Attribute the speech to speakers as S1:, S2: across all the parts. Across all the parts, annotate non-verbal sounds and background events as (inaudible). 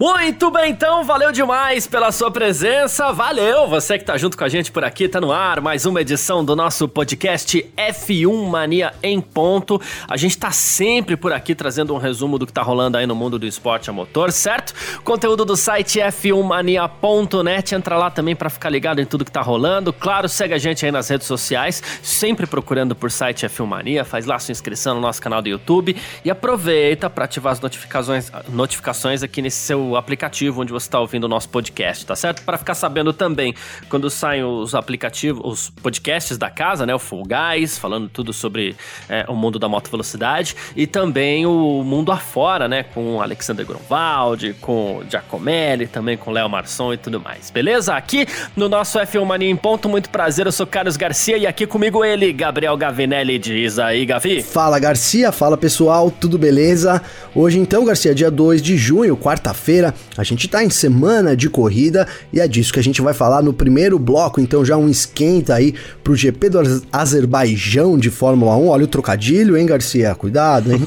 S1: Muito bem, então, valeu demais pela sua presença. Valeu você que tá junto com a gente por aqui, tá no ar mais uma edição do nosso podcast F1 Mania em ponto. A gente tá sempre por aqui trazendo um resumo do que tá rolando aí no mundo do esporte a motor, certo? Conteúdo do site f1mania.net, entra lá também para ficar ligado em tudo que tá rolando. Claro, segue a gente aí nas redes sociais, sempre procurando por site F1 Mania, faz lá sua inscrição no nosso canal do YouTube e aproveita para ativar as notificações, notificações aqui nesse seu aplicativo onde você está ouvindo o nosso podcast, tá certo? Para ficar sabendo também quando saem os aplicativos, os podcasts da casa, né? O Full Guys, falando tudo sobre é, o mundo da moto velocidade e também o mundo afora, né? Com Alexander Grunwald, com Giacomelli, também com Léo Marçom e tudo mais, beleza? Aqui no nosso F1 Mania em ponto, muito prazer, eu sou Carlos Garcia e aqui comigo ele, Gabriel Gavinelli, diz aí, Gavi.
S2: Fala Garcia, fala pessoal, tudo beleza? Hoje então, Garcia, dia 2 de junho, quarta-feira, quinta-feira. A gente tá em semana de corrida e é disso que a gente vai falar no primeiro bloco, então já um esquenta aí pro GP do Azerbaijão de Fórmula 1. Olha o trocadilho, hein, Garcia? Cuidado, hein?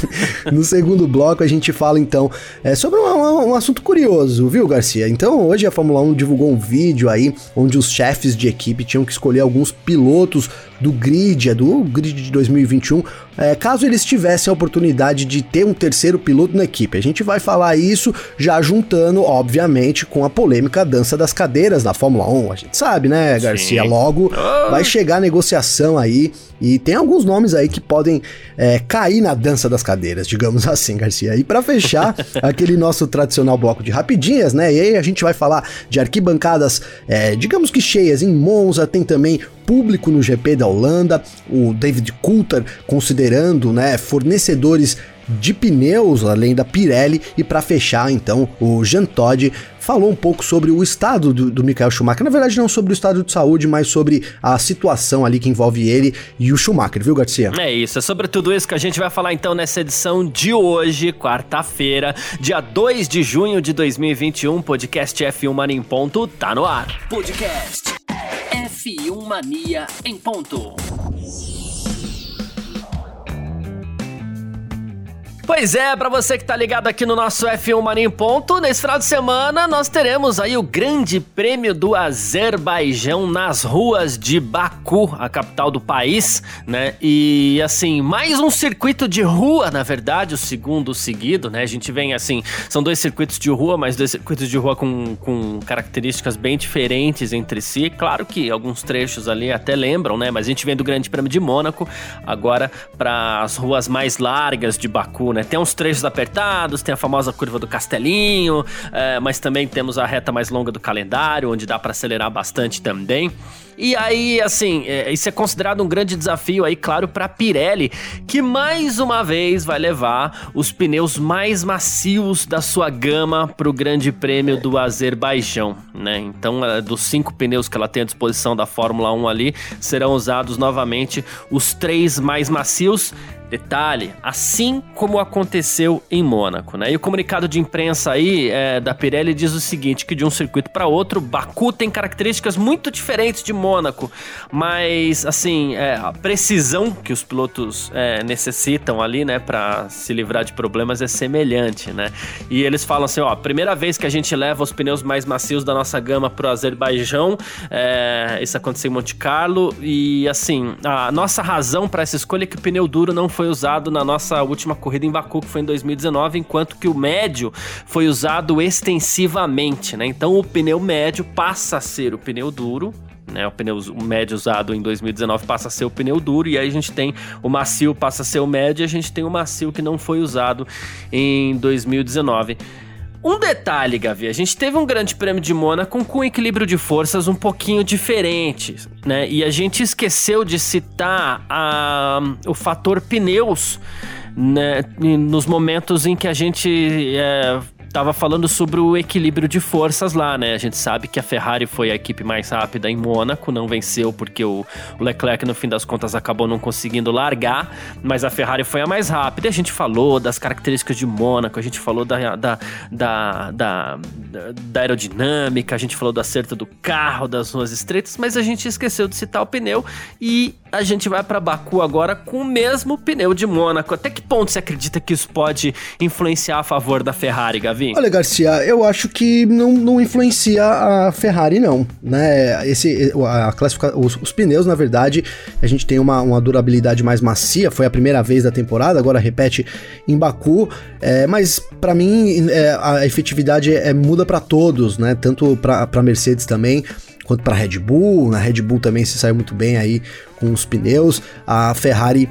S2: (laughs) no segundo bloco a gente fala então é, sobre um, um, assunto curioso, viu, Garcia? Então hoje a Fórmula 1 divulgou um vídeo aí onde os chefes de equipe tinham que escolher alguns pilotos do grid, é do grid de 2021, é, caso eles tivessem a oportunidade de ter um terceiro piloto na equipe. A gente vai falar isso já juntando, obviamente, com a polêmica dança das cadeiras na Fórmula 1. A gente sabe, né, Garcia? Sim. Logo oh. vai chegar a negociação aí e tem alguns nomes aí que podem é, cair na dança das cadeiras, digamos (laughs) assim, Garcia. E para fechar, (laughs) aquele nosso tradicional bloco de rapidinhas, né? E aí a gente vai falar de arquibancadas, é, digamos que cheias em Monza, tem também público no GP da Holanda, o David Coulter considerando, né, fornecedores de pneus, além da Pirelli, e para fechar, então, o Jean Todt falou um pouco sobre o estado do, do Michael Schumacher. Na verdade, não sobre o estado de saúde, mas sobre a situação ali que envolve ele e o Schumacher, viu, Garcia?
S1: É isso, é sobre tudo isso que a gente vai falar então nessa edição de hoje, quarta-feira, dia 2 de junho de 2021. Podcast F1 Mania em Ponto tá no ar. Podcast F1 Mania em Ponto. Pois é, para você que tá ligado aqui no nosso F1 Mania em Ponto, nesse final de semana nós teremos aí o Grande Prêmio do Azerbaijão nas ruas de Baku, a capital do país, né? E assim, mais um circuito de rua, na verdade, o segundo seguido, né? A gente vem assim, são dois circuitos de rua, mas dois circuitos de rua com, com características bem diferentes entre si. Claro que alguns trechos ali até lembram, né? Mas a gente vem do Grande Prêmio de Mônaco agora para as ruas mais largas de Baku, né? Né? Tem uns trechos apertados, tem a famosa curva do Castelinho, é, mas também temos a reta mais longa do calendário, onde dá para acelerar bastante também. E aí, assim, é, isso é considerado um grande desafio aí, claro, para Pirelli, que mais uma vez vai levar os pneus mais macios da sua gama para o Grande Prêmio do Azerbaijão, né? Então, é, dos cinco pneus que ela tem à disposição da Fórmula 1 ali, serão usados novamente os três mais macios Detalhe, assim como aconteceu em Mônaco, né? E o comunicado de imprensa aí é, da Pirelli diz o seguinte: que de um circuito para outro, Baku tem características muito diferentes de Mônaco, mas assim, é, a precisão que os pilotos é, necessitam ali, né, para se livrar de problemas é semelhante, né? E eles falam assim: ó, primeira vez que a gente leva os pneus mais macios da nossa gama pro Azerbaijão, é, isso aconteceu em Monte Carlo, e assim, a nossa razão para essa escolha é que o pneu duro não foi usado na nossa última corrida em Baku, que foi em 2019, enquanto que o médio foi usado extensivamente, né? Então o pneu médio passa a ser o pneu duro, né, o pneu médio usado em 2019 passa a ser o pneu duro, e aí a gente tem o macio passa a ser o médio, e a gente tem o macio que não foi usado em 2019. Um detalhe, Gavi, a gente teve um grande prêmio de Mônaco com um equilíbrio de forças um pouquinho diferente, né? E a gente esqueceu de citar a, o fator pneus, né? Nos momentos em que a gente é, estava falando sobre o equilíbrio de forças lá, né? A gente sabe que a Ferrari foi a equipe mais rápida em Mônaco, não venceu porque o, Leclerc, no fim das contas, acabou não conseguindo largar, mas a Ferrari foi a mais rápida. A gente falou das características de Mônaco, a gente falou da, da, da, da, da aerodinâmica, a gente falou do acerto do carro, das ruas estreitas, mas a gente esqueceu de citar o pneu e a gente vai para Baku agora com o mesmo pneu de Mônaco. Até que ponto você acredita que isso pode influenciar a favor da Ferrari, Gavi?
S2: Olha, Garcia, eu acho que não, não influencia a Ferrari, não. Né? Esse, a classifica... os, os pneus, na verdade, a gente tem uma, uma durabilidade mais macia. Foi a primeira vez da temporada, agora repete em Baku. É, mas para mim, é, a efetividade é, muda para todos, né? Tanto para Mercedes também quanto para Red Bull. Na Red Bull também se saiu muito bem aí com os pneus. A Ferrari,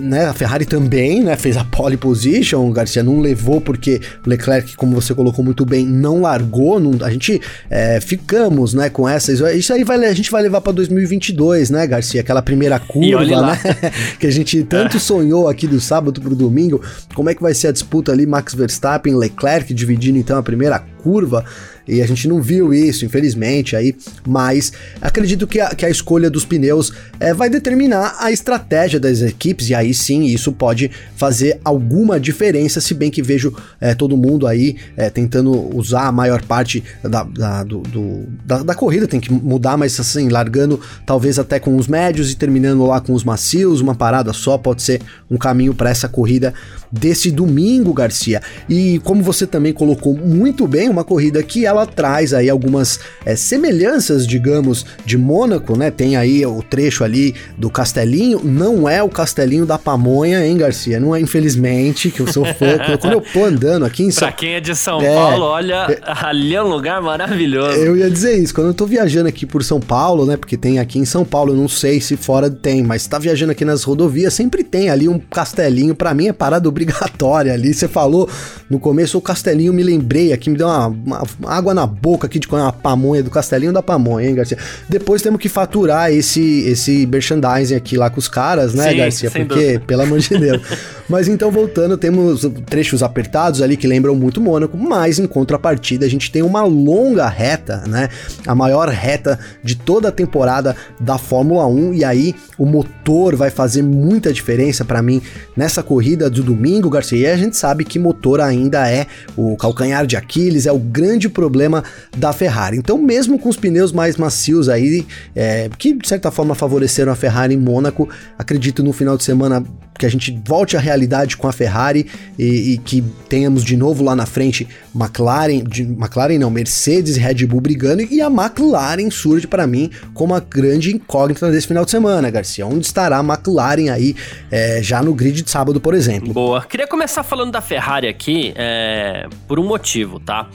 S2: né, a Ferrari também, né, fez a pole position. O Garcia não levou porque o Leclerc, como você colocou muito bem, não largou. Não, a gente é, ficamos, né, com essa. Isso aí vai, a gente vai levar para 2022, né, Garcia? Aquela primeira curva, né, (laughs) que a gente tanto é. sonhou aqui do sábado pro domingo. Como é que vai ser a disputa ali, Max Verstappen, Leclerc dividindo então a primeira curva? E a gente não viu isso, infelizmente, aí, mas acredito que a, que a escolha dos pneus é, vai determinar a estratégia das equipes, e aí sim isso pode fazer alguma diferença, se bem que vejo é, todo mundo aí é, tentando usar a maior parte da, da, do, do, da, da, corrida, tem que mudar, mas assim, largando talvez até com os médios e terminando lá com os macios, uma parada só pode ser um caminho para essa corrida desse domingo, Garcia. E como você também colocou muito bem, uma corrida que ela traz aí algumas é, semelhanças, digamos, de Mônaco, né? Tem aí o trecho ali do Castelinho, não é o Castelinho da Pamonha, hein, Garcia? Não é, infelizmente, que eu sou fã. (laughs) quando eu tô andando aqui em
S1: São Pra quem é de São é, Paulo, olha, é, ali é um lugar maravilhoso.
S2: Eu ia dizer isso, quando eu tô viajando aqui por São Paulo, né? Porque tem aqui em São Paulo, eu não sei se fora tem, mas tá viajando aqui nas rodovias, sempre tem ali um castelinho, para mim é parada obrigatória ali. Você falou no começo, o castelinho me lembrei aqui, me deu uma, uma, água na boca aqui de comer uma pamonha do castelinho da pamonha, hein, Garcia? Depois temos que faturar esse, esse merchandising aqui lá com os caras, né, Sim, Garcia? Porque, dúvida. pelo amor de Deus. (laughs) mas então, voltando, temos trechos apertados ali que lembram muito Mônaco, mas em contrapartida a gente tem uma longa reta, né? A maior reta de toda a temporada da Fórmula 1 e aí o motor vai fazer muita diferença para mim nessa corrida do domingo, Garcia. E a gente sabe que motor ainda é o calcanhar de Aquiles, é o grande problema da Ferrari. Então, mesmo com os pneus mais macios aí, é, que de certa forma favoreceram a Ferrari em Mônaco, acredito no final de semana que a gente volte à realidade com a Ferrari e, e, que tenhamos de novo lá na frente McLaren, de, McLaren não, Mercedes e Red Bull brigando e a McLaren surge para mim como a grande incógnita desse final de semana, Garcia. Onde estará a McLaren aí é, já no grid de sábado, por exemplo?
S1: Boa. Queria começar falando da Ferrari aqui é, por um motivo, tá?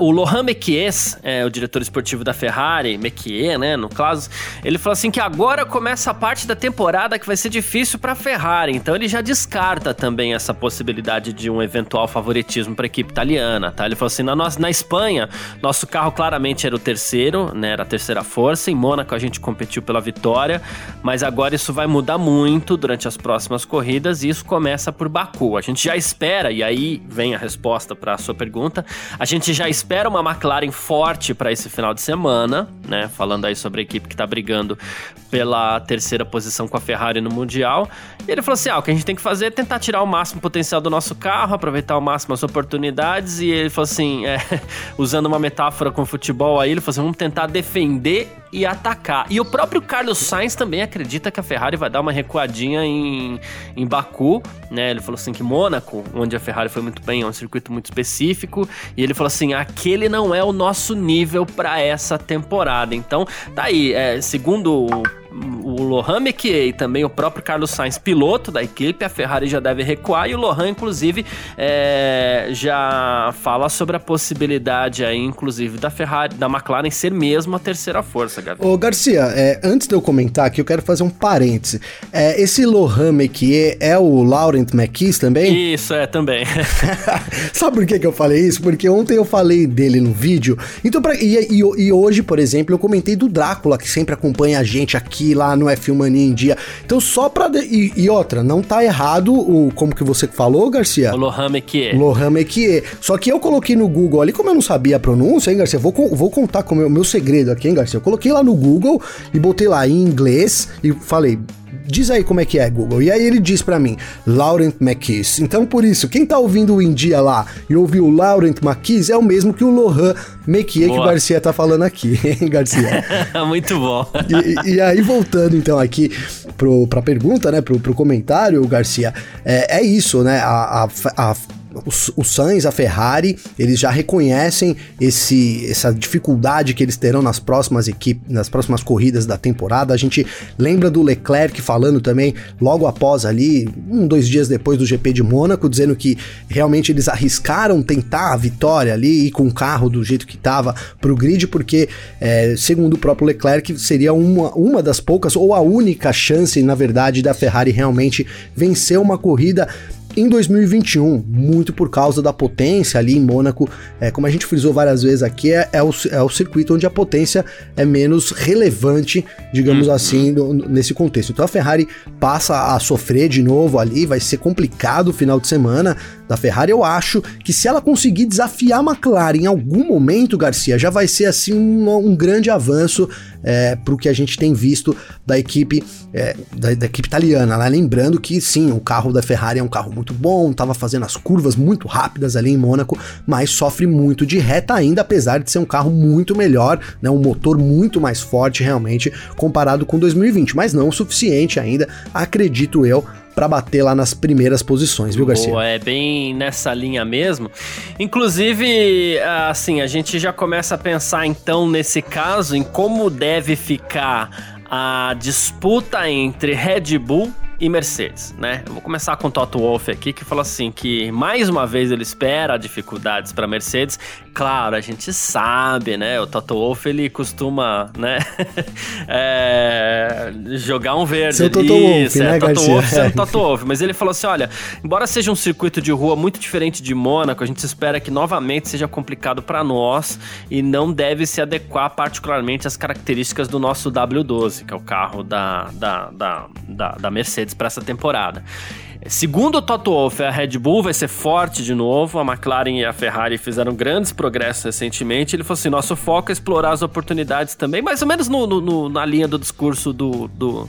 S1: Uh, o Lohan Mekies, é, o diretor esportivo da Ferrari, Mekies, né, no caso, ele falou assim que agora começa a parte da temporada que vai ser difícil para a Ferrari então ele já descarta também essa possibilidade de um eventual favoritismo para a equipe italiana, tá? Ele falou assim: na, nossa, na Espanha, nosso carro claramente era o terceiro, né? Era a terceira força. Em Mônaco a gente competiu pela vitória, mas agora isso vai mudar muito durante as próximas corridas e isso começa por Baku. A gente já espera, e aí vem a resposta para a sua pergunta, a gente já espera uma McLaren forte para esse final de semana, né? Falando aí sobre a equipe que está brigando pela terceira posição com a Ferrari no Mundial. E ele falou assim: o que a gente tem que fazer é tentar tirar o máximo potencial do nosso carro, aproveitar ao máximo as oportunidades. E ele falou assim: é, (laughs) usando uma metáfora com futebol aí, ele falou assim: vamos tentar defender e atacar. E o próprio Carlos Sainz também acredita que a Ferrari vai dar uma recuadinha em, em Baku, né? Ele falou assim que Mônaco, onde a Ferrari foi muito bem, é um circuito muito específico. E ele falou assim: aquele não é o nosso nível para essa temporada. Então, tá aí, é, segundo o o Lohan Mekier e também o próprio Carlos Sainz, piloto da equipe, a Ferrari já deve recuar e o Lohan, inclusive, é, já fala sobre a possibilidade aí, inclusive, da Ferrari, da McLaren ser mesmo a terceira força,
S2: Gabi. Ô, Garcia, é, antes de eu comentar aqui, eu quero fazer um parêntese. É, esse Lohan Mekier é o Laurent McKees também? (laughs)
S1: Isso, é, também. (laughs)
S2: Sabe por que, que eu falei isso? Porque ontem eu falei dele no vídeo, então pra, e, e, e hoje, por exemplo, eu comentei do Drácula, que sempre acompanha a gente aqui lá no F1 Mania em dia. Então só pra... De... E, e, outra, não tá errado o... Como que você falou, Garcia?
S1: O Lohan Mekier.
S2: Lohan Mekier. Só que eu coloquei no Google ali, como eu não sabia a pronúncia, hein, Garcia? Vou, vou contar com o meu, meu segredo aqui, hein, Garcia? Eu coloquei lá no Google e botei lá em inglês e falei diz aí como é que é, Google. E aí ele diz para mim, Laurent McKees. Então, por isso, quem tá ouvindo o India lá e ouviu o Laurent McKees é o mesmo que o Lohan McKee que o Garcia tá falando aqui, (laughs) hein, Garcia? (laughs)
S1: Muito bom.
S2: E, e, aí, voltando então aqui pro, pra pergunta, né, pro, pro comentário, Garcia, é, é isso, né, a, a, a o, Sainz, a Ferrari, eles já reconhecem esse, essa dificuldade que eles terão nas próximas equipes, nas próximas corridas da temporada. A gente lembra do Leclerc falando também logo após ali, um, dois dias depois do GP de Mônaco, dizendo que realmente eles arriscaram tentar a vitória ali e com o carro do jeito que estava para o grid, porque é, segundo o próprio Leclerc seria uma, uma das poucas ou a única chance, na verdade, da Ferrari realmente vencer uma corrida em 2021, muito por causa da potência ali em Mônaco, é, como a gente frisou várias vezes aqui, é, é, o, é o circuito onde a potência é menos relevante, digamos uhum. assim, no, nesse contexto. Então a Ferrari passa a sofrer de novo ali, vai ser complicado o final de semana da Ferrari. Eu acho que se ela conseguir desafiar a McLaren em algum momento, Garcia, já vai ser assim um, um grande avanço é, para o que a gente tem visto da equipe é, da, da, equipe italiana. Né? Lembrando que sim, o carro da Ferrari é um carro muito bom, estava fazendo as curvas muito rápidas ali em Mônaco, mas sofre muito de reta ainda, apesar de ser um carro muito melhor, né? um motor muito mais forte realmente comparado com 2020, mas não o suficiente ainda, acredito eu, para bater lá nas primeiras posições, viu, Garcia?
S1: Boa, é bem nessa linha mesmo. Inclusive, assim, a gente já começa a pensar então nesse caso em como deve ficar a disputa entre Red Bull e Mercedes, né? Eu vou começar com o Toto Wolff aqui, que falou assim que mais uma vez ele espera dificuldades para Mercedes. Claro, a gente sabe, né? O Toto Wolff ele costuma, né? (laughs) é... jogar um verde.
S2: Seu Toto Wolff, né,
S1: Toto
S2: Garcia?
S1: Wolff, é. (laughs) Toto Wolff. Mas ele falou assim, olha, embora seja um circuito de rua muito diferente de Mônaco, a gente espera que novamente seja complicado para nós e não deve se adequar particularmente às características do nosso W12, que é o carro da, da, da, da, da Mercedes para essa temporada. Segundo o Toto Wolff, a Red Bull vai ser forte de novo. A McLaren e a Ferrari fizeram grandes progressos recentemente. Ele falou assim: nosso foco é explorar as oportunidades também, mais ou menos no, no, na linha do discurso do, do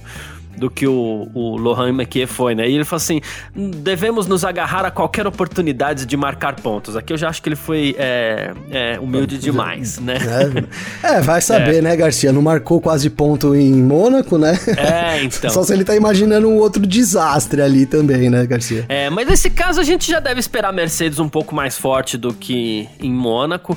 S1: do que o, o Lohan Mekier foi, né? E ele falou assim: devemos nos agarrar a qualquer oportunidade de marcar pontos. Aqui eu já acho que ele foi é, é, humilde demais, né?
S2: É, é vai saber, é. né, Garcia? Não marcou quase ponto em Mônaco, né?
S1: É, então. (laughs)
S2: Só se ele tá imaginando um outro desastre ali também, né, Garcia?
S1: É, mas nesse caso a gente já deve esperar a Mercedes um pouco mais forte do que em Mônaco.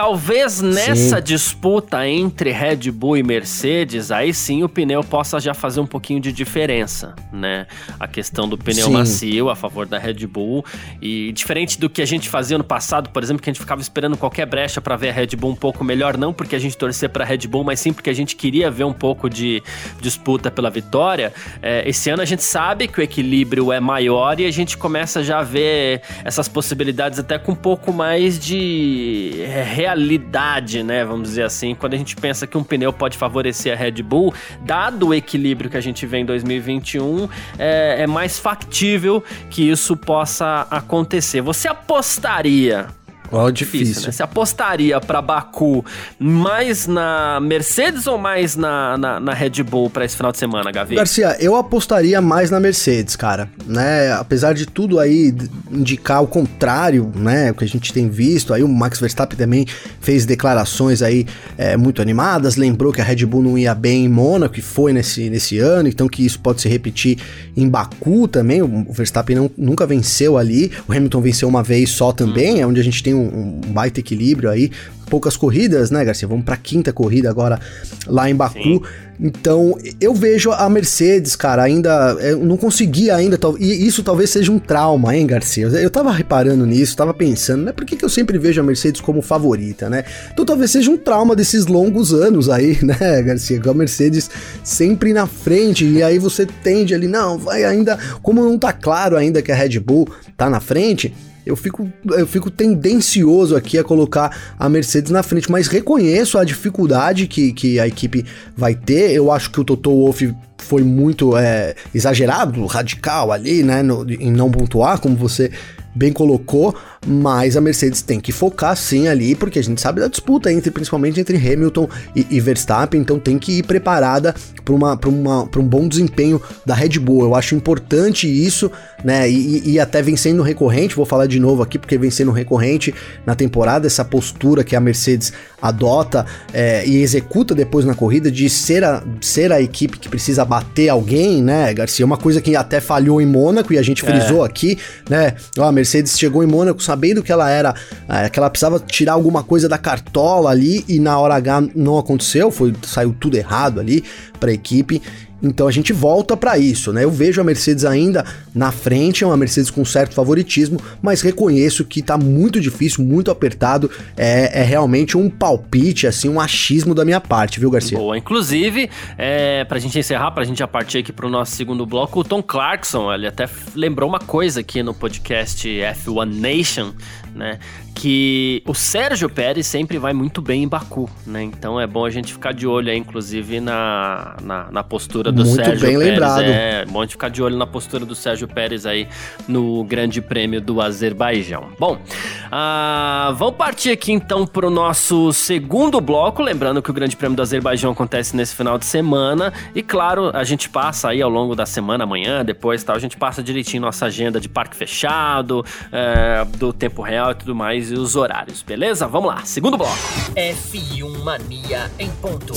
S1: Talvez nessa sim. disputa entre Red Bull e Mercedes, aí sim o pneu possa já fazer um pouquinho de diferença, né? A questão do pneu sim. macio a favor da Red Bull e diferente do que a gente fazia no passado, por exemplo, que a gente ficava esperando qualquer brecha para ver a Red Bull um pouco melhor, não porque a gente torcia para Red Bull, mas sim porque a gente queria ver um pouco de disputa pela vitória. É, esse ano a gente sabe que o equilíbrio é maior e a gente começa já a ver essas possibilidades até com um pouco mais de é, realidade, né? Vamos dizer assim, quando a gente pensa que um pneu pode favorecer a Red Bull, dado o equilíbrio que a gente vê em 2021, é, é mais factível que isso possa acontecer. Você apostaria
S2: Ó, oh, difícil. difícil né?
S1: Você apostaria para Baku mais na Mercedes ou mais na, na, na Red Bull para esse final de semana, Gavi?
S2: Garcia, eu apostaria mais na Mercedes, cara. Né? Apesar de tudo aí indicar o contrário, né? O que a gente tem visto, aí o Max Verstappen também fez declarações aí é, muito animadas, lembrou que a Red Bull não ia bem em Mônaco, que foi nesse, nesse ano, então que isso pode se repetir em Baku também. O Verstappen não, nunca venceu ali, o Hamilton venceu uma vez só também, hum. é onde a gente tem um um, um baita equilíbrio aí. Poucas corridas, né, Garcia? Vamos pra quinta corrida agora lá em Baku. Sim. Então, eu vejo a Mercedes, cara, ainda. Eu não consegui ainda. E isso talvez seja um trauma, hein, Garcia? Eu tava reparando nisso, tava pensando, né? Por que, que eu sempre vejo a Mercedes como favorita, né? Então talvez seja um trauma desses longos anos aí, (laughs) né, Garcia? Com a Mercedes sempre na frente. E aí você tende ali, não, vai ainda. Como não tá claro ainda que a Red Bull tá na frente eu fico, eu fico tendencioso aqui a colocar a Mercedes na frente, mas reconheço a dificuldade que, que a equipe vai ter. Eu acho que o Toto Wolff foi muito é, exagerado, radical ali, né, no, em não pontuar, como você bem colocou, mas a Mercedes tem que focar sim ali, porque a gente sabe da disputa entre, principalmente entre Hamilton e, e Verstappen, então tem que ir preparada para uma, uma, um bom desempenho da Red Bull. Eu acho importante isso, né? E, e até vencendo recorrente, vou falar de novo aqui, porque vencendo recorrente na temporada, essa postura que a Mercedes adota é, e executa depois na corrida de ser a, ser a equipe que precisa bater alguém, né, Garcia? Uma coisa que até falhou em Mônaco e a gente frisou é. aqui, né? Ó, Mercedes chegou em Mônaco sabendo que ela era, é, que ela precisava tirar alguma coisa da cartola ali e na hora H não aconteceu, foi saiu tudo errado ali para a equipe. Então a gente volta para isso, né? Eu vejo a Mercedes ainda na frente, é uma Mercedes com certo favoritismo, mas reconheço que tá muito difícil, muito apertado. É, é realmente um palpite, assim, um achismo da minha parte, viu, Garcia?
S1: Boa. Inclusive, é, pra gente encerrar, pra gente partir aqui pro nosso segundo bloco, o Tom Clarkson, ele até lembrou uma coisa aqui no podcast F1 Nation, né? Que o Sérgio Pérez sempre vai muito bem em Baku, né? Então é bom a gente ficar de olho aí, inclusive, na, na, na postura do
S2: muito
S1: Sérgio
S2: bem
S1: Pérez.
S2: lembrado.
S1: É bom a gente ficar de olho na postura do Sérgio Pérez aí no Grande Prêmio do Azerbaijão. Bom, uh, vamos partir aqui então para o nosso segundo bloco. Lembrando que o Grande Prêmio do Azerbaijão acontece nesse final de semana. E claro, a gente passa aí ao longo da semana, amanhã, depois tal, a gente passa direitinho nossa agenda de parque fechado, é, do tempo real e tudo mais, e os horários, beleza? Vamos lá, segundo bloco.
S3: F1 Mania em ponto.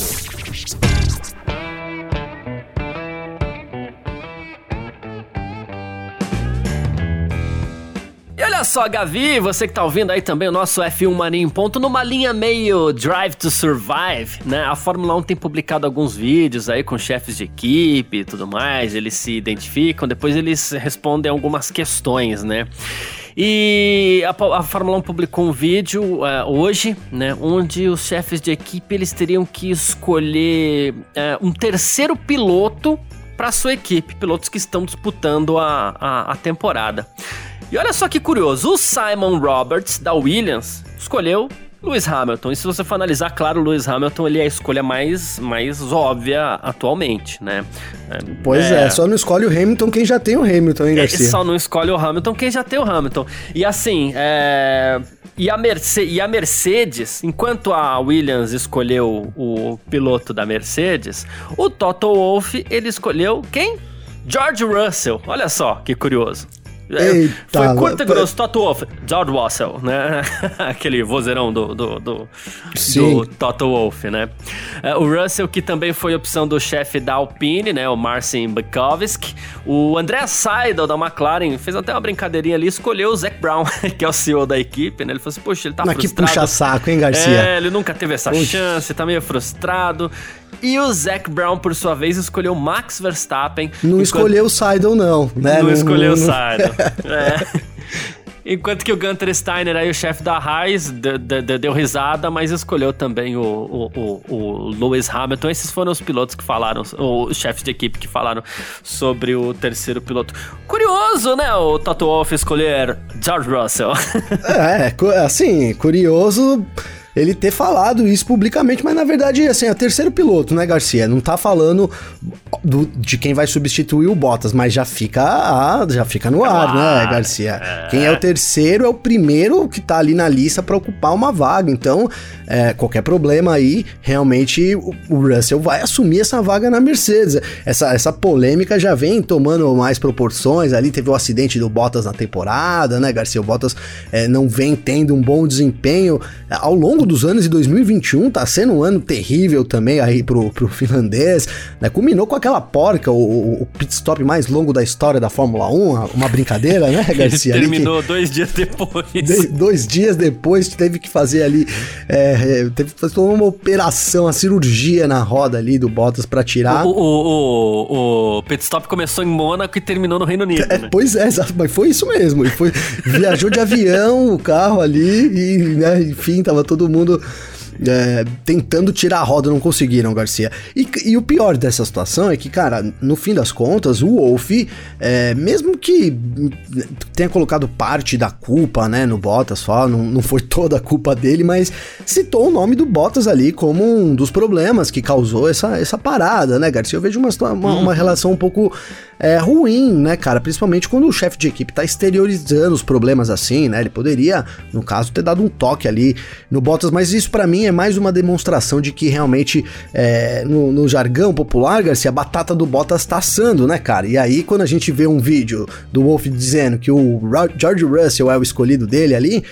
S1: E olha só, Gavi, você que tá ouvindo aí também o nosso F1 Mania em ponto, numa linha meio Drive to Survive, né? A Fórmula 1 tem publicado alguns vídeos aí com chefes de equipe e tudo mais, eles se identificam, depois eles respondem algumas questões, né? E a, a Fórmula 1 publicou um vídeo uh, hoje, né, onde os chefes de equipe eles teriam que escolher uh, um terceiro piloto para sua equipe, pilotos que estão disputando a, a, a temporada. E olha só que curioso, o Simon Roberts da Williams escolheu Lewis Hamilton. E se você for analisar, claro, o Lewis Hamilton ele é a escolha mais, mais óbvia atualmente, né?
S2: Pois é, é, só não escolhe o Hamilton quem já tem o Hamilton, hein, Garcia?
S1: Só não escolhe o Hamilton quem já tem o Hamilton. E assim, é... E a, Merce e a Mercedes, enquanto a Williams escolheu o piloto da Mercedes, o Toto Wolff, ele escolheu quem? George Russell. Olha só que curioso. É, Eita, foi curto e grosso, Toto Wolff, George Russell, né? (laughs) Aquele vozeirão do, do, do, do Toto Wolff, né? É, o Russell, que também foi opção do chefe da Alpine, né? O Marcin Bukovic. O André Seidel, da McLaren, fez até uma brincadeirinha ali, escolheu o Zac Brown, (laughs) que é o CEO da equipe, né? Ele falou assim, poxa, ele tá
S2: Mas
S1: frustrado.
S2: que puxa saco, hein, Garcia?
S1: É, ele nunca teve essa Puxa. chance, tá meio frustrado. E o Zac Brown, por sua vez, escolheu Max Verstappen.
S2: Não enquanto... escolheu o Seidel, não, né?
S1: Não, não escolheu o Seidel. (laughs) é. Enquanto que o Gunter Steiner, aí, o chefe da Haas, deu risada, mas escolheu também o, o, o, o, Lewis Hamilton. Esses foram os pilotos que falaram, os chefes de equipe que falaram sobre o terceiro piloto. Curioso, né, o Toto Wolff escolher George Russell. (laughs)
S2: é, assim, curioso ele ter falado isso publicamente, mas na verdade, assim, é o terceiro piloto, né, Garcia? Não tá falando do, de quem vai substituir o Bottas, mas já fica, ah, já fica no ar, né, Garcia? É. Quem é o terceiro é o primeiro que tá ali na lista para ocupar uma vaga. Então, é, qualquer problema aí, realmente o, o Russell vai assumir essa vaga na Mercedes. Essa, essa polêmica já vem tomando mais proporções. Ali teve o acidente do Bottas na temporada, né, Garcia? O Bottas é, não vem tendo um bom desempenho é, ao longo dos anos de 2021. Tá sendo um ano terrível também aí pro, pro finlandês. Né? Culminou com aquela porca, o, o pit stop mais longo da história da Fórmula 1. Uma brincadeira, né, (laughs) Garcia?
S1: terminou que, dois dias depois. De,
S2: dois dias depois teve que fazer ali. É, é, teve que fazer uma operação, a cirurgia na roda ali do Bottas para tirar.
S1: O, o, o, o, pit stop começou em Mônaco e terminou no Reino Unido.
S2: É,
S1: né?
S2: Pois é, exato, mas foi isso mesmo. E foi, viajou de avião o carro ali e, né, enfim, tava todo mundo mundo é, tentando tirar a roda, não conseguiram, Garcia. E, e, o pior dessa situação é que, cara, no fim das contas, o Wolf, é, mesmo que tenha colocado parte da culpa, né, no Bottas, só, não, não foi toda a culpa dele, mas citou o nome do Bottas ali como um dos problemas que causou essa, essa parada, né, Garcia? Eu vejo uma, uma, uma relação um pouco é, ruim, né, cara? Principalmente quando o chefe de equipe tá exteriorizando os problemas assim, né? Ele poderia, no caso, ter dado um toque ali no Bottas, mas isso para mim é mais uma demonstração de que realmente, é, no, no, jargão popular, Garcia, a batata do Bottas tá assando, né, cara? E aí, quando a gente vê um vídeo do Wolf dizendo que o George Russell é o escolhido dele ali,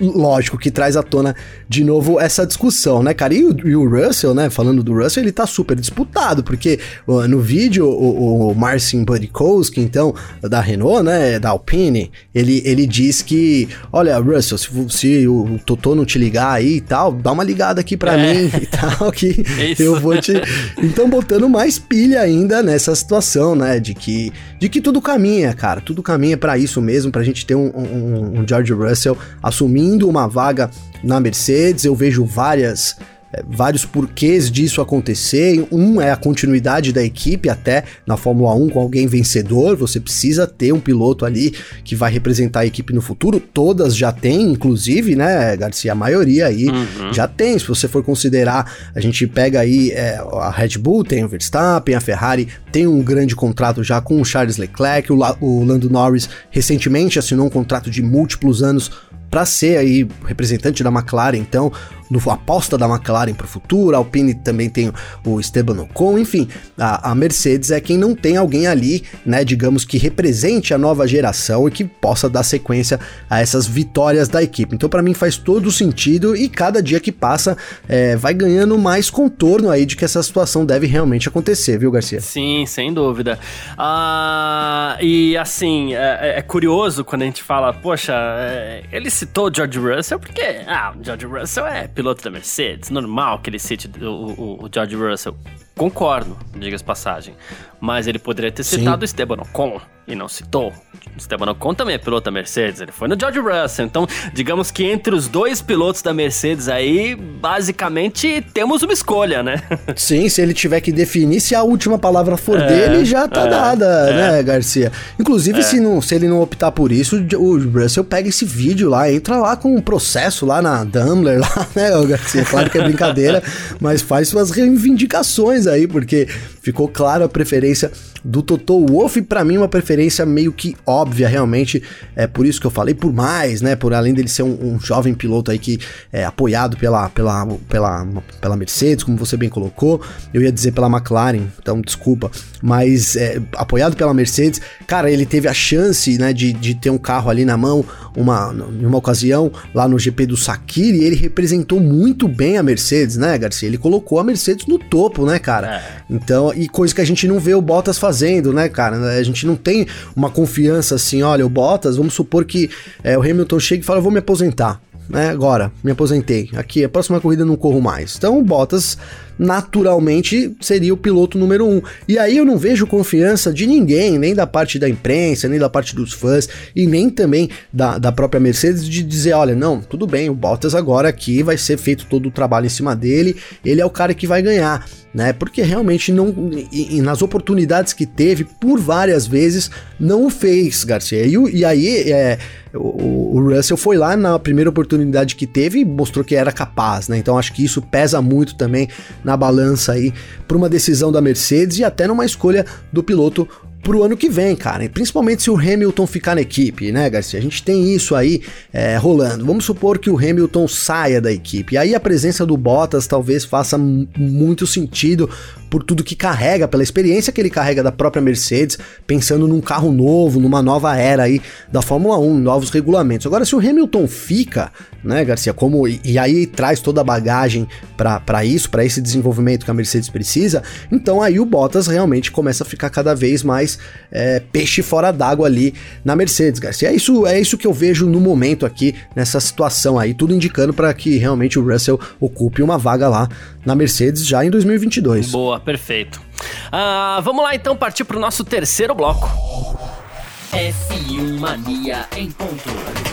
S2: lógico que traz à tona de novo essa discussão, né, cara? E o, e o, Russell, né, falando do Russell, ele tá super disputado, porque uh, no vídeo o, o Marcin Budikowski, então, da Renault, né, da Alpine, ele, ele diz que, olha, Russell, se, se o Totô não te ligar aí e tal, dá uma ligada aqui pra é. mim e (laughs) tal, que Isso. eu vou te... (laughs) Então, botando mais pilha ainda nessa situação, né, de que, de que tudo caminha, cara, tudo caminha para isso mesmo, pra gente ter um, um, um George Russell assumindo assumindo uma vaga na Mercedes. Eu vejo várias é, vários porquês disso acontecer. Um é a continuidade da equipe até na Fórmula 1 com alguém vencedor. Você precisa ter um piloto ali que vai representar a equipe no futuro. Todas já têm, inclusive, né, Garcia? A maioria aí uhum. já tem. Se você for considerar, a gente pega aí é, a Red Bull, tem o Verstappen, a Ferrari tem um grande contrato já com o Charles Leclerc. O, o Lando Norris recentemente assinou um contrato de múltiplos anos para ser aí representante da McLaren, então no aposta da McLaren para o futuro, a Alpine também tem o Esteban Ocon, enfim, a, a, Mercedes é quem não tem alguém ali, né, digamos que represente a nova geração e que possa dar sequência a essas vitórias da equipe. Então para mim faz todo sentido e cada dia que passa é, vai ganhando mais contorno aí de que essa situação deve realmente acontecer, viu, Garcia?
S1: Sim, sem dúvida. Ah, e assim, é, é, curioso quando a gente fala, poxa, é, ele citou George Russell porque, ah, George Russell é piloto da Mercedes, normal que ele cite o, o, o George Russell. Concordo, diga-se passagem. Mas ele poderia ter citado o Esteban Ocon e não citou. Esteban Ocon também é piloto da Mercedes, ele foi no George Russell. Então, digamos que entre os dois pilotos da Mercedes aí, basicamente temos uma escolha, né? (laughs)
S2: Sim, se ele tiver que definir, se a última palavra for é, dele, já tá é, dada, é. né, Garcia? Inclusive, é. se, não, se ele não optar por isso, o Russell pega esse vídeo lá, entra lá com um processo lá na Daimler, (laughs) lá, né, Garcia? Claro que é brincadeira, (laughs) mas faz suas reivindicações aí, porque ficou claro a preferência do Toto Wolff, para mim uma preferência meio que óbvia, realmente, é por isso que eu falei, por mais, né, por além dele ser um, um jovem piloto aí que é apoiado pela, pela, pela, pela Mercedes, como você bem colocou, eu ia dizer pela McLaren, então desculpa, mas é, apoiado pela Mercedes, cara, ele teve a chance, né, de, de ter um carro ali na mão, uma, uma ocasião, lá no GP do Sakir, e ele representou muito bem a Mercedes, né, Garcia? Ele colocou a Mercedes no topo, né, cara? É. Então, e coisa que a gente não vê o Bottas fazendo, né, cara? A gente não tem uma confiança assim, olha, o Bottas, vamos supor que é, o Hamilton chega e fala, eu vou me aposentar né? Agora, me aposentei. Aqui, a próxima corrida não corro mais. Então, o Bottas naturalmente seria o piloto número um. E aí eu não vejo confiança de ninguém, nem da parte da imprensa, nem da parte dos fãs, e nem também da, da própria Mercedes, de dizer: olha, não, tudo bem, o Bottas agora aqui vai ser feito todo o trabalho em cima dele, ele é o cara que vai ganhar né? Porque realmente não, e, e, nas oportunidades que teve, por várias vezes, não o fez, Garcia. E, e aí é, o, o, Russell foi lá na primeira oportunidade que teve e mostrou que era capaz, né? Então acho que isso pesa muito também na balança aí para uma decisão da Mercedes e até numa escolha do piloto pro ano que vem, cara. Principalmente se o Hamilton ficar na equipe, né, Garcia? A gente tem isso aí é, rolando. Vamos supor que o Hamilton saia da equipe. Aí a presença do Bottas talvez faça muito sentido por tudo que carrega, pela experiência que ele carrega da própria Mercedes, pensando num carro novo, numa nova era aí da Fórmula 1, novos regulamentos. Agora, se o Hamilton fica, né, Garcia, como e, aí traz toda a bagagem para isso, para esse desenvolvimento que a Mercedes precisa, então aí o Bottas realmente começa a ficar cada vez mais é, peixe fora d'água ali na Mercedes, Garcia. É isso, é isso que eu vejo no momento aqui, nessa situação aí, tudo indicando para que realmente o Russell ocupe uma vaga lá na Mercedes já em 2022.
S1: Boa, perfeito. Ah, vamos lá então partir para o nosso terceiro bloco.
S3: F1 Mania em ponto.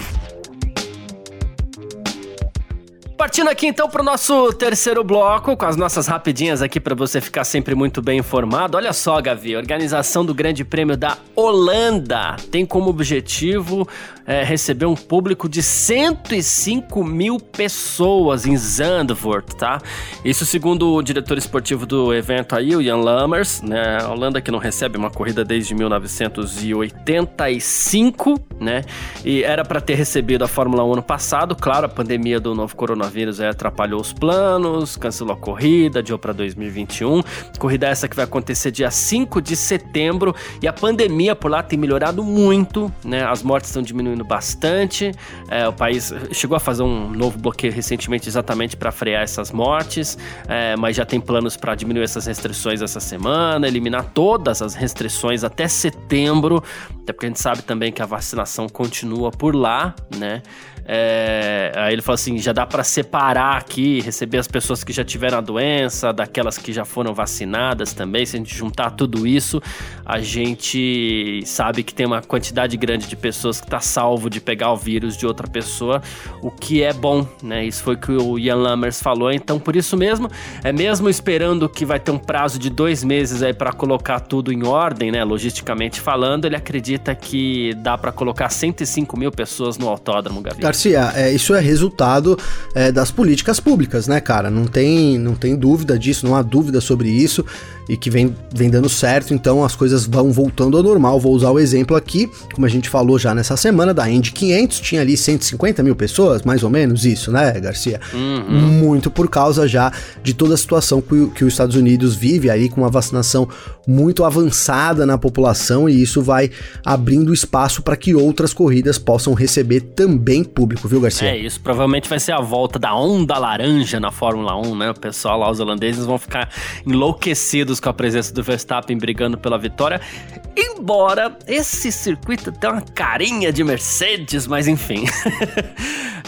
S1: Partindo aqui então para o nosso terceiro bloco, com as nossas rapidinhas aqui para você ficar sempre muito bem informado. Olha só, Gavi, a organização do Grande Prêmio da Holanda tem como objetivo é, receber um público de 105 mil pessoas em Zandvoort, tá? Isso segundo o diretor esportivo do evento aí, o Jan Lammers, né? A Holanda que não recebe uma corrida desde 1985, né? E era para ter recebido a Fórmula 1 ano passado, claro, a pandemia do novo coronavírus aí atrapalhou os planos, cancelou a corrida, adiou para 2021. Corrida essa que vai acontecer dia 5 de setembro e a pandemia por lá tem melhorado muito, né? As mortes estão diminuindo bastante. É, o país chegou a fazer um novo bloqueio recentemente exatamente para frear essas mortes, é, mas já tem planos para diminuir essas restrições essa semana, eliminar todas as restrições até setembro, até porque a gente sabe também que a vacinação continua por lá, né? É, aí ele falou assim: já dá para separar aqui, receber as pessoas que já tiveram a doença, daquelas que já foram vacinadas também. Se a gente juntar tudo isso, a gente sabe que tem uma quantidade grande de pessoas que está salvo de pegar o vírus de outra pessoa, o que é bom, né? Isso foi o que o Ian Lammers falou. Então, por isso mesmo, é mesmo esperando que vai ter um prazo de dois meses aí para colocar tudo em ordem, né? Logisticamente falando, ele acredita que dá para colocar 105 mil pessoas no autódromo, Gabi.
S2: Garcia, é, isso é resultado é, das políticas públicas, né, cara? Não tem, não tem dúvida disso, não há dúvida sobre isso e que vem, vem dando certo, então as coisas vão voltando ao normal. Vou usar o exemplo aqui, como a gente falou já nessa semana, da Indy 500, tinha ali 150 mil pessoas, mais ou menos isso, né, Garcia? Uhum. Muito por causa já de toda a situação que, que os Estados Unidos vive aí com uma vacinação muito avançada na população e isso vai abrindo espaço para que outras corridas possam receber também público, viu, Garcia?
S1: É, isso provavelmente vai ser a volta da onda laranja na Fórmula 1, né? O pessoal lá, os holandeses, vão ficar enlouquecidos com a presença do Verstappen brigando pela vitória. Embora esse circuito tenha uma carinha de Mercedes, mas enfim.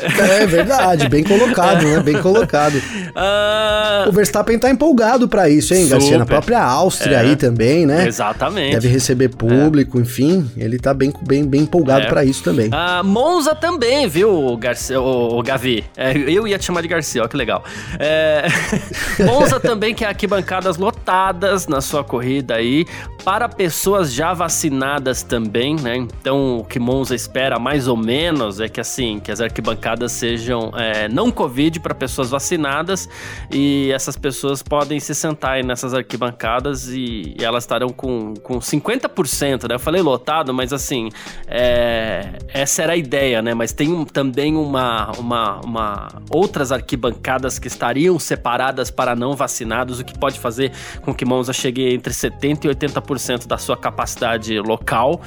S2: É verdade, bem colocado, né? Bem colocado. Uh... (laughs) O Verstappen tá empolgado para isso, hein, Super. Garcia? Na própria Áustria é. aí também, né?
S1: Exatamente.
S2: Deve receber público, é. enfim. Ele tá bem, bem, bem empolgado é. para isso também.
S1: Uh, Monza também, viu, Garcia, o, o Gavi? É, eu ia te chamar de Garcia, ó, que legal. É... (laughs) Monza também quer arquibancadas lotadas na sua corrida aí, para pessoas já vacinadas também, né? Então, o que Monza espera mais ou menos é que assim, que as arquibancadas sejam é, não Covid para pessoas vacinadas e essas pessoas podem se sentar aí nessas arquibancadas e, e elas estarão com, com 50%, né? Eu falei lotado, mas assim, é, essa era a ideia, né? Mas tem também uma, uma, uma outras arquibancadas que estariam separadas para não vacinados, o que pode fazer com que Monza chegue entre 70% e 80% da sua capacidade local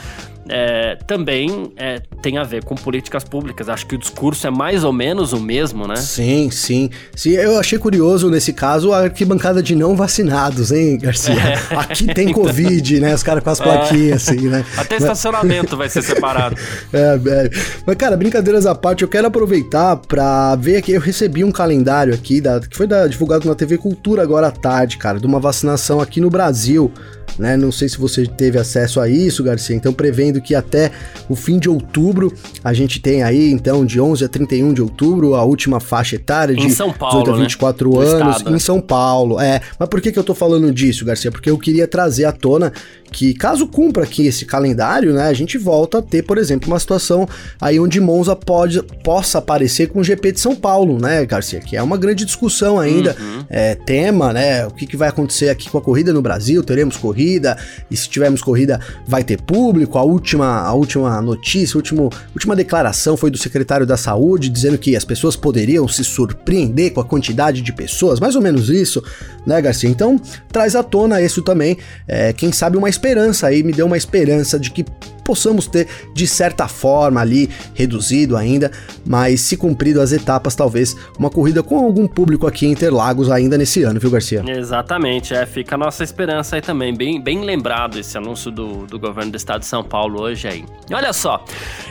S1: é, também é, tem a ver com políticas públicas. Acho que o discurso é mais ou menos o mesmo, né?
S2: Sim, sim. sim eu achei curioso nesse caso a arquibancada de não vacinados, hein, Garcia? É. (laughs) Aqui tem Covid, né? Os caras com as plaquinhas, assim, né? (laughs)
S1: Até estacionamento vai ser separado. (laughs)
S2: É, é. Mas, cara, brincadeiras à parte, eu quero aproveitar pra ver aqui. Eu recebi um calendário aqui, da, que foi da, divulgado na TV Cultura agora à tarde, cara, de uma vacinação aqui no Brasil né? Não sei se você teve acesso a isso, Garcia. Então, prevendo que até o fim de outubro a gente tem aí, então, de 11 a 31 de outubro, a última faixa etária de
S1: São Paulo,
S2: 18 a 24
S1: né?
S2: anos em São Paulo. É, mas por que, que eu tô falando disso, Garcia? Porque eu queria trazer à tona que caso cumpra aqui esse calendário, né, a gente volta a ter, por exemplo, uma situação aí onde Monza pode, possa aparecer com o GP de São Paulo, né, Garcia, que é uma grande discussão ainda, uhum. é, tema, né, o que, que vai acontecer aqui com a corrida no Brasil, teremos corrida, e se tivermos corrida vai ter público, a última, a última notícia, a último, última declaração foi do secretário da saúde, dizendo que as pessoas poderiam se surpreender com a quantidade de pessoas, mais ou menos isso, né, Garcia, então traz à tona isso também, é, quem sabe uma esperança aí, me deu uma esperança de que possamos ter de certa forma ali reduzido ainda, mas se cumprido as etapas, talvez uma corrida com algum público aqui em Interlagos ainda nesse ano, viu, Garcia?
S1: Exatamente, é, fica a nossa esperança aí também, bem, bem lembrado esse anúncio do, do governo do estado de São Paulo hoje aí. E olha só,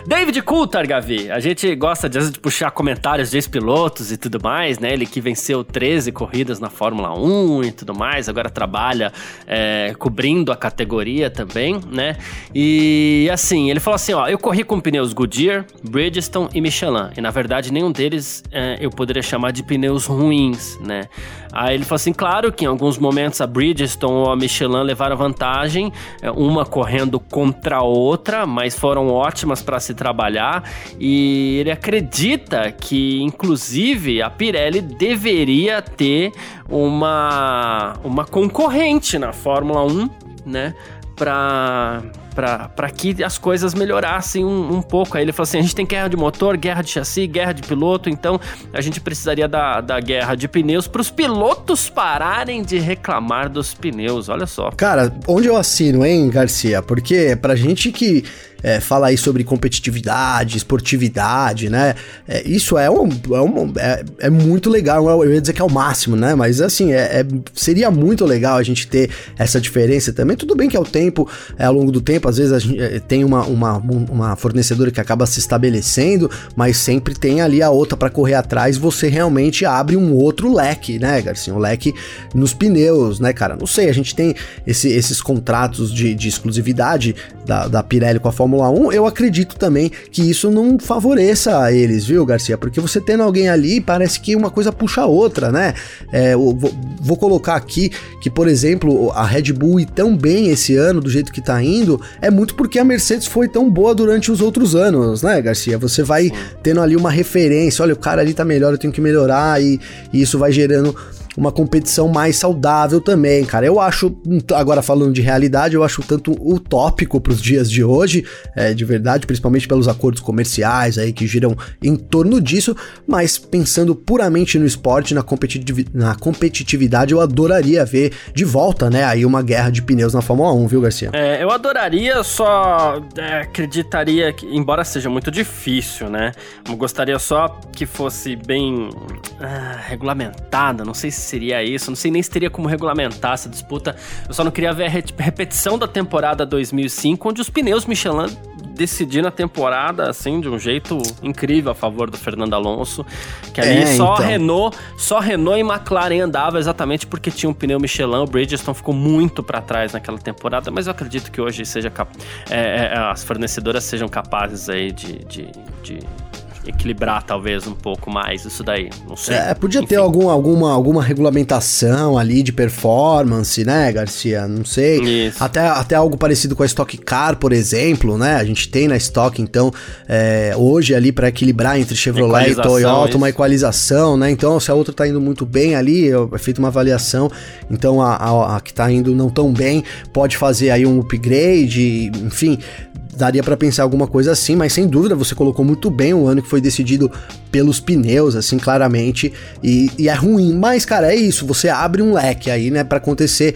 S1: David Coulthard, Gavi, a gente gosta de, de puxar comentários de ex-pilotos e tudo mais, né? Ele que venceu 13 corridas na Fórmula 1 e tudo mais, agora trabalha é, cobrindo a categoria também, né? E E assim, ele falou assim: ó, eu corri com pneus Goodyear, Bridgestone e Michelin. E na verdade, nenhum deles é, eu poderia chamar de pneus ruins, né? Aí ele falou assim: claro que em alguns momentos a Bridgestone ou a Michelin levaram vantagem, é, uma correndo contra a outra, mas foram ótimas para se trabalhar. E ele acredita que, inclusive, a Pirelli deveria ter uma, uma concorrente na Fórmula 1, né? Para para que as coisas melhorassem um, um, pouco. Aí ele falou assim: a gente tem guerra de motor, guerra de chassi, guerra de piloto, então a gente precisaria da, da guerra de pneus para os pilotos pararem de reclamar dos pneus. Olha só.
S2: Cara, onde eu assino, hein, Garcia? Porque pra gente que é, fala aí sobre competitividade, esportividade, né? É, isso é, um, é, um, é, é, muito legal, eu ia dizer que é o máximo, né? Mas assim, é, é, seria muito legal a gente ter essa diferença também. Tudo bem que é o tempo, é, ao longo do tempo, às vezes a gente é, tem uma, uma, uma fornecedora que acaba se estabelecendo, mas sempre tem ali a outra para correr atrás, você realmente abre um outro leque, né, Garcia? Um leque nos pneus, né, cara? Não sei, a gente tem esse, esses contratos de, de exclusividade da, da Pirelli com a Fórmula Fórmula 1, eu acredito também que isso não favoreça a eles, viu, Garcia? Porque você tendo alguém ali, parece que uma coisa puxa a outra, né? É, vou, vou, colocar aqui que, por exemplo, a Red Bull ir tão bem esse ano, do jeito que tá indo, é muito porque a Mercedes foi tão boa durante os outros anos, né, Garcia? Você vai tendo ali uma referência, olha, o cara ali tá melhor, eu tenho que melhorar, e, e isso vai gerando uma competição mais saudável também, cara. Eu acho, agora falando de realidade, eu acho tanto utópico para os dias de hoje, é, de verdade, principalmente pelos acordos comerciais aí que giram em torno disso, mas pensando puramente no esporte, na, competitiv na competitividade, eu adoraria ver de volta, né, aí uma guerra de pneus na Fórmula 1, viu, Garcia?
S1: É, eu adoraria, só é, acreditaria que, embora seja muito difícil, né, eu gostaria só que fosse bem ah, regulamentada, não sei se seria isso. Não sei nem se teria como regulamentar essa disputa. Eu só não queria ver a repetição da temporada 2005, onde os pneus Michelin decidiram a temporada assim de um jeito incrível a favor do Fernando Alonso, que ali é, só então. Renault, só Renault e McLaren andava exatamente porque tinha um pneu Michelin, o Bridgestone ficou muito para trás naquela temporada, mas eu acredito que hoje seja é, é, as fornecedoras sejam capazes aí de, de, de equilibrar talvez um pouco mais isso daí. Não sei.
S2: É, podia Enfim. ter algum, alguma, alguma regulamentação ali de performance, né, Garcia? Não sei. Isso. Até, até algo parecido com a Stock Car, por exemplo, né? A gente tem na Stock, então, é, hoje ali para equilibrar entre Chevrolet e Toyota, isso. uma equalização, né? Então, se a outra tá indo muito bem ali, é feita uma avaliação, então a, a, a que tá indo não tão bem pode fazer aí um upgrade, enfim, daria para pensar alguma coisa assim, mas sem dúvida você colocou muito bem o ano que foi decidido pelos pneus, assim, claramente, e, e é ruim, mas, cara, é isso, você abre um leque aí, né, para acontecer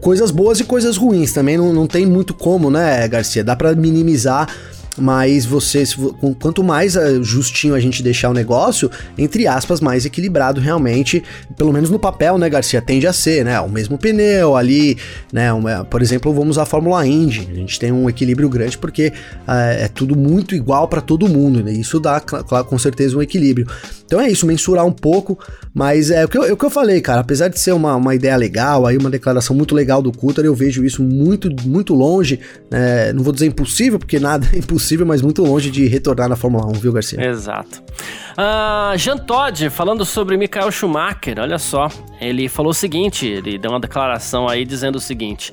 S2: coisas boas e coisas ruins, também não, não tem muito como, né, Garcia, dá para minimizar mas você, quanto mais eh, justinho a gente deixar o negócio, entre aspas, mais equilibrado realmente, pelo menos no papel, né, Garcia, tende a ser, né, o mesmo pneu ali, né, uma, por exemplo, vamos a Fórmula Indy, a gente tem um equilíbrio grande porque é, é tudo muito igual para todo mundo, né, isso dá, claro, com certeza um equilíbrio. Então é isso, mensurar um pouco, mas é o que eu, é o que eu falei, cara, apesar de ser uma, uma ideia legal, aí uma declaração muito legal do Cutter, eu vejo isso muito, muito longe, né, não vou dizer impossível, porque nada é impossível, possível, mas muito longe de retornar na Fórmula 1, viu, Garcia?
S1: Exato. Uh, Jean Todt, falando sobre Michael Schumacher, olha só, ele falou o seguinte, ele deu uma declaração aí dizendo o seguinte...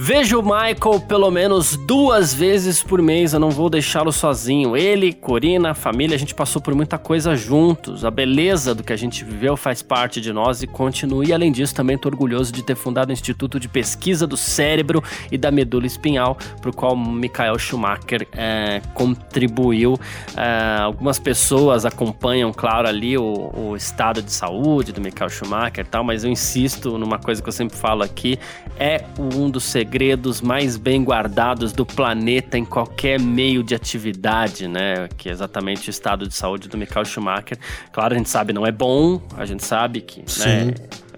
S1: Vejo o Michael pelo menos duas vezes por mês, eu não vou deixá-lo sozinho. Ele, Corina, a família, a gente passou por muita coisa juntos. A beleza do que a gente viveu faz parte de nós e continua. E além disso, também estou orgulhoso de ter fundado o Instituto de Pesquisa do Cérebro e da Medula Espinhal, para o qual Michael Schumacher é, contribuiu. É, algumas pessoas acompanham, claro, ali o, o, estado de saúde do Michael Schumacher e tal, mas eu insisto numa coisa que eu sempre falo aqui: é um dos segredos segredos mais bem guardados do planeta em qualquer meio de atividade, né? Que é exatamente o estado de saúde do Michael Schumacher. Claro, a gente sabe não é bom, a gente sabe que, né?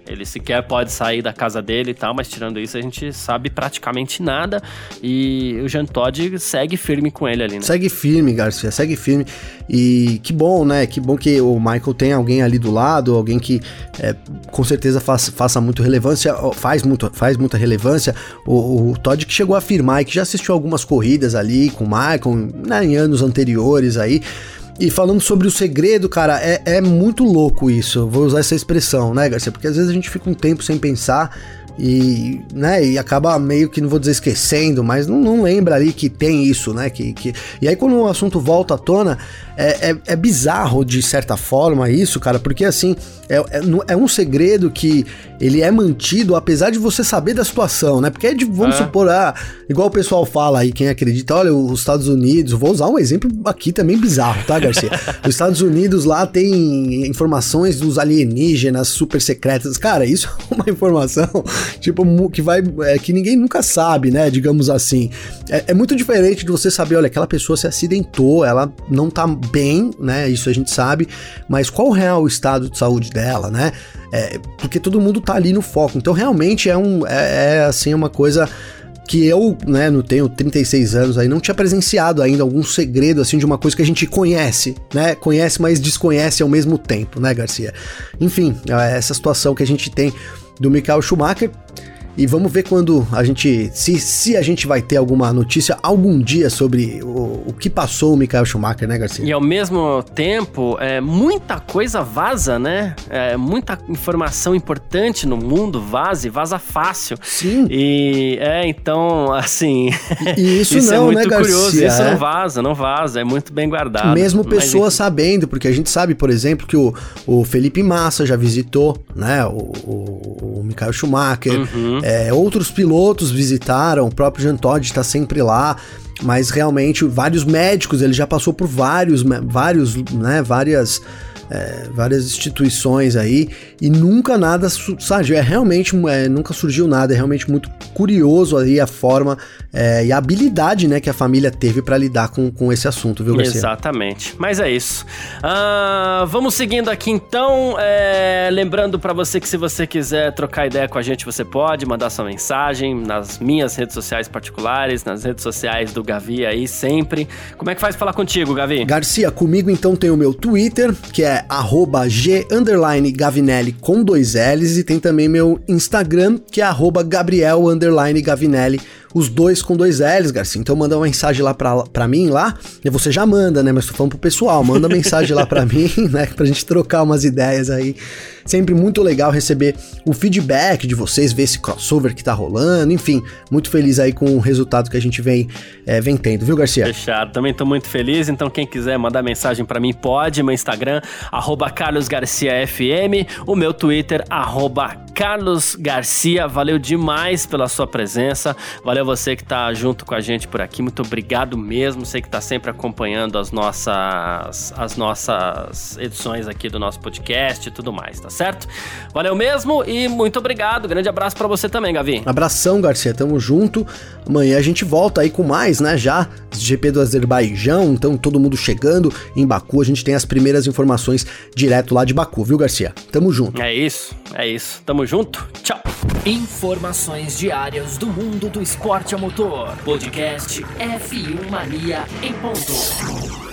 S1: Ele sequer pode sair da casa dele e tal, mas tirando isso, a gente sabe praticamente nada. E o Jean Todt segue firme com ele ali, né?
S2: Segue firme, Garcia, segue firme. E que bom, né? Que bom que o Michael tem alguém ali do lado, alguém que é, com certeza faça, faça muito relevância, faz, muito, faz muita relevância. O, o Todd que chegou a afirmar e que já assistiu algumas corridas ali com o Michael né, em anos anteriores aí. E falando sobre o segredo, cara, é, é muito louco isso. Vou usar essa expressão, né, Garcia? Porque às vezes a gente fica um tempo sem pensar e, né, e acaba meio que, não vou dizer esquecendo, mas não, não lembra ali que tem isso, né? Que, que... E aí quando o assunto volta à tona, é, é, é bizarro de certa forma isso, cara, porque assim, é, é, é, um segredo que ele é mantido apesar de você saber da situação, né? Porque é de, vamos é. supor, ah, igual o pessoal fala aí, quem acredita, olha, os Estados Unidos, vou usar um exemplo aqui também bizarro, tá, Garcia? (laughs) os Estados Unidos lá tem informações dos alienígenas super secretas. Cara, isso é uma informação, tipo, que vai. É, que ninguém nunca sabe, né? Digamos assim. É, é muito diferente de você saber, olha, aquela pessoa se acidentou, ela não tá bem, né? Isso a gente sabe, mas qual o real estado de saúde dela, né? É, porque todo mundo tá ali no foco. Então realmente é um é, é assim uma coisa que eu, né, não tenho 36 anos aí, não tinha presenciado ainda algum segredo assim de uma coisa que a gente conhece, né? Conhece, mas desconhece ao mesmo tempo, né, Garcia? Enfim, é essa situação que a gente tem do Michael Schumacher e vamos ver quando a gente. Se, se a gente vai ter alguma notícia algum dia sobre o, o que passou o Michael Schumacher, né, Garcia?
S1: E ao mesmo tempo, é, muita coisa vaza, né? É, muita informação importante no mundo vaza e vaza fácil.
S2: Sim.
S1: E é, então, assim.
S2: E isso, (laughs) isso não, é muito né, curioso.
S1: Isso
S2: é?
S1: não vaza, não vaza. É muito bem guardado.
S2: Mesmo pessoas sabendo, porque a gente sabe, por exemplo, que o, o Felipe Massa já visitou, né? O, o, o Michael Schumacher. Uhum. É, outros pilotos visitaram, o próprio Jean Todt está sempre lá, mas realmente vários médicos, ele já passou por vários, vários, né, várias é, várias instituições aí e nunca nada, sabe, é realmente, é, nunca surgiu nada, é realmente muito curioso aí a forma é, e a habilidade, né, que a família teve para lidar com, com esse assunto, viu, Garcia?
S1: Exatamente, mas é isso. Uh, vamos seguindo aqui então, é, lembrando para você que se você quiser trocar ideia com a gente, você pode mandar sua mensagem nas minhas redes sociais particulares, nas redes sociais do Gavi aí sempre. Como é que faz falar contigo, Gavi?
S2: Garcia, comigo então tem o meu Twitter, que é arroba G underline Gavinelli com dois L's e tem também meu Instagram, que é arroba Gabriel underline Gavinelli os dois com dois L's, Garcia. Então manda uma mensagem lá pra, pra mim lá, e você já manda, né? Mas tô falando pro pessoal, manda mensagem lá pra (laughs) mim, né? Pra gente trocar umas ideias aí. Sempre muito legal receber o feedback de vocês, ver esse crossover que tá rolando, enfim, muito feliz aí com o resultado que a gente vem, é, vem tendo, viu, Garcia?
S1: Fechado, também tô muito feliz, então quem quiser mandar mensagem para mim pode, meu Instagram, carlosgarciafm, o meu Twitter, arroba Carlos Garcia, valeu demais pela sua presença, valeu você que tá junto com a gente por aqui, muito obrigado mesmo, sei que tá sempre acompanhando as nossas, as nossas edições aqui do nosso podcast e tudo mais, tá certo? Valeu mesmo e muito obrigado, grande abraço para você também, Gavi.
S2: Abração, Garcia, tamo junto, amanhã a gente volta aí com mais, né, já, GP do Azerbaijão, então todo mundo chegando em Baku, a gente tem as primeiras informações direto lá de Baku, viu, Garcia? Tamo junto.
S1: É isso, é isso, tamo junto. Tchau.
S3: Informações diárias do mundo do esporte a motor. Podcast F1 Mania em ponto.